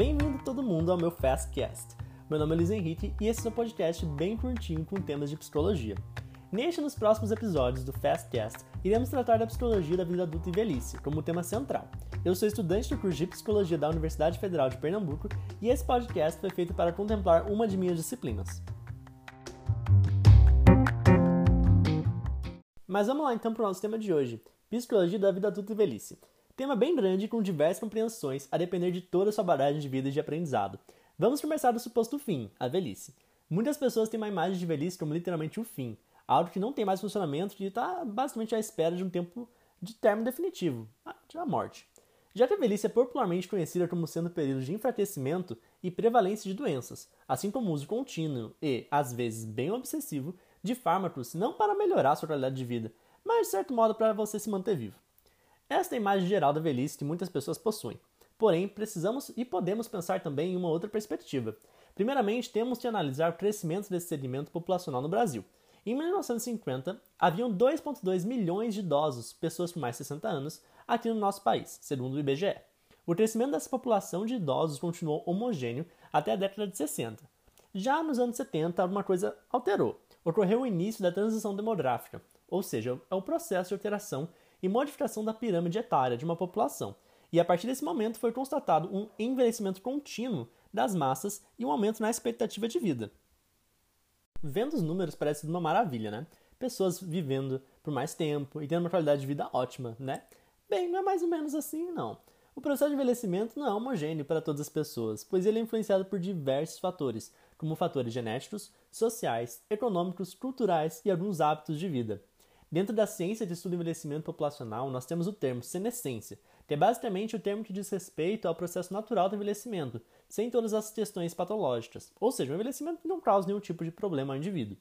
Bem-vindo todo mundo ao meu Fastcast. Meu nome é Luiz Henrique e esse é um podcast bem curtinho com temas de psicologia. Neste e nos próximos episódios do Fastcast, iremos tratar da psicologia da vida adulta e velhice como tema central. Eu sou estudante do curso de Psicologia da Universidade Federal de Pernambuco e esse podcast foi feito para contemplar uma de minhas disciplinas. Mas vamos lá então para o nosso tema de hoje: Psicologia da vida adulta e velhice. Tema bem grande com diversas compreensões a depender de toda a sua bagagem de vida e de aprendizado. Vamos começar do suposto fim, a velhice. Muitas pessoas têm uma imagem de velhice como literalmente o fim, algo que não tem mais funcionamento e está basicamente à espera de um tempo de término definitivo, a morte. Já que a velhice é popularmente conhecida como sendo período de enfraquecimento e prevalência de doenças, assim como o uso contínuo e, às vezes, bem obsessivo, de fármacos não para melhorar sua qualidade de vida, mas de certo modo para você se manter vivo. Esta é a imagem geral da velhice que muitas pessoas possuem. Porém, precisamos e podemos pensar também em uma outra perspectiva. Primeiramente, temos de analisar o crescimento desse segmento populacional no Brasil. Em 1950, haviam 2,2 milhões de idosos, pessoas com mais de 60 anos, aqui no nosso país, segundo o IBGE. O crescimento dessa população de idosos continuou homogêneo até a década de 60. Já nos anos 70, alguma coisa alterou. Ocorreu o início da transição demográfica, ou seja, é o processo de alteração e modificação da pirâmide etária de uma população. E a partir desse momento foi constatado um envelhecimento contínuo das massas e um aumento na expectativa de vida. Vendo os números parece uma maravilha, né? Pessoas vivendo por mais tempo e tendo uma qualidade de vida ótima, né? Bem, não é mais ou menos assim, não. O processo de envelhecimento não é homogêneo para todas as pessoas, pois ele é influenciado por diversos fatores, como fatores genéticos, sociais, econômicos, culturais e alguns hábitos de vida. Dentro da ciência de estudo do envelhecimento populacional, nós temos o termo senescência, que é basicamente o termo que diz respeito ao processo natural do envelhecimento, sem todas as questões patológicas, ou seja, o envelhecimento não causa nenhum tipo de problema ao indivíduo.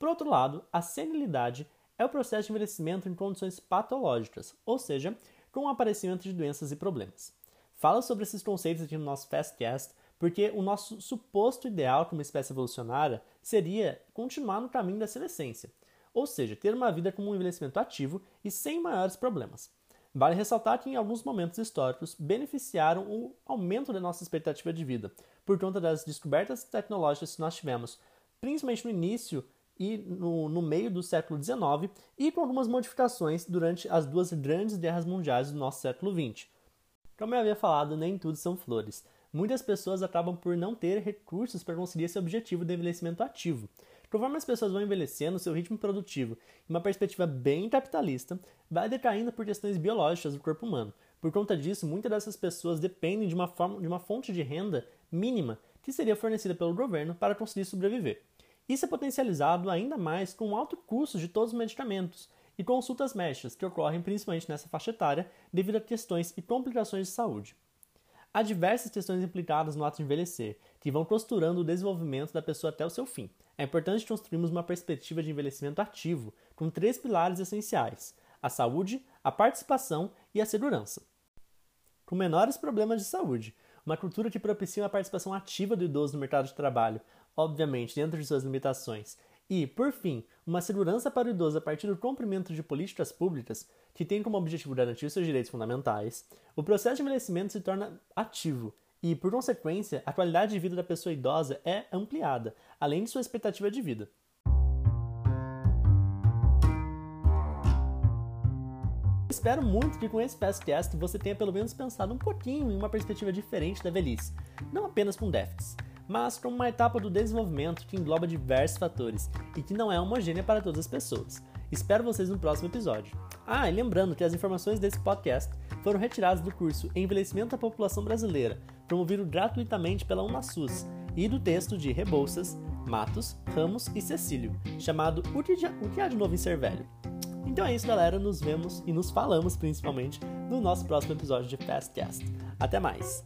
Por outro lado, a senilidade é o processo de envelhecimento em condições patológicas, ou seja, com o aparecimento de doenças e problemas. Falo sobre esses conceitos aqui no nosso Fastcast porque o nosso suposto ideal como espécie evolucionária seria continuar no caminho da senescência, ou seja, ter uma vida com um envelhecimento ativo e sem maiores problemas. Vale ressaltar que em alguns momentos históricos beneficiaram o aumento da nossa expectativa de vida, por conta das descobertas tecnológicas que nós tivemos, principalmente no início e no, no meio do século XIX, e com algumas modificações durante as duas grandes guerras mundiais do nosso século XX. Como eu havia falado, nem tudo são flores. Muitas pessoas acabam por não ter recursos para conseguir esse objetivo de envelhecimento ativo. Conforme as pessoas vão envelhecendo, seu ritmo produtivo, em uma perspectiva bem capitalista, vai decaindo por questões biológicas do corpo humano. Por conta disso, muitas dessas pessoas dependem de uma, forma, de uma fonte de renda mínima que seria fornecida pelo governo para conseguir sobreviver. Isso é potencializado ainda mais com o alto custo de todos os medicamentos e consultas médicas que ocorrem principalmente nessa faixa etária devido a questões e complicações de saúde. Há diversas questões implicadas no ato de envelhecer, que vão costurando o desenvolvimento da pessoa até o seu fim. É importante construirmos uma perspectiva de envelhecimento ativo, com três pilares essenciais: a saúde, a participação e a segurança. Com menores problemas de saúde, uma cultura que propicia uma participação ativa do idoso no mercado de trabalho, obviamente dentro de suas limitações, e, por fim, uma segurança para o idoso a partir do cumprimento de políticas públicas que têm como objetivo garantir seus direitos fundamentais, o processo de envelhecimento se torna ativo e, por consequência, a qualidade de vida da pessoa idosa é ampliada, além de sua expectativa de vida. Espero muito que com esse Fastcast você tenha pelo menos pensado um pouquinho em uma perspectiva diferente da velhice, não apenas com déficits mas como uma etapa do desenvolvimento que engloba diversos fatores e que não é homogênea para todas as pessoas. Espero vocês no próximo episódio. Ah, e lembrando que as informações desse podcast foram retiradas do curso Envelhecimento da População Brasileira, promovido gratuitamente pela UNASUS, e do texto de Rebouças, Matos, Ramos e Cecílio, chamado O que há de novo em ser velho? Então é isso, galera. Nos vemos e nos falamos principalmente no nosso próximo episódio de Fastcast. Até mais!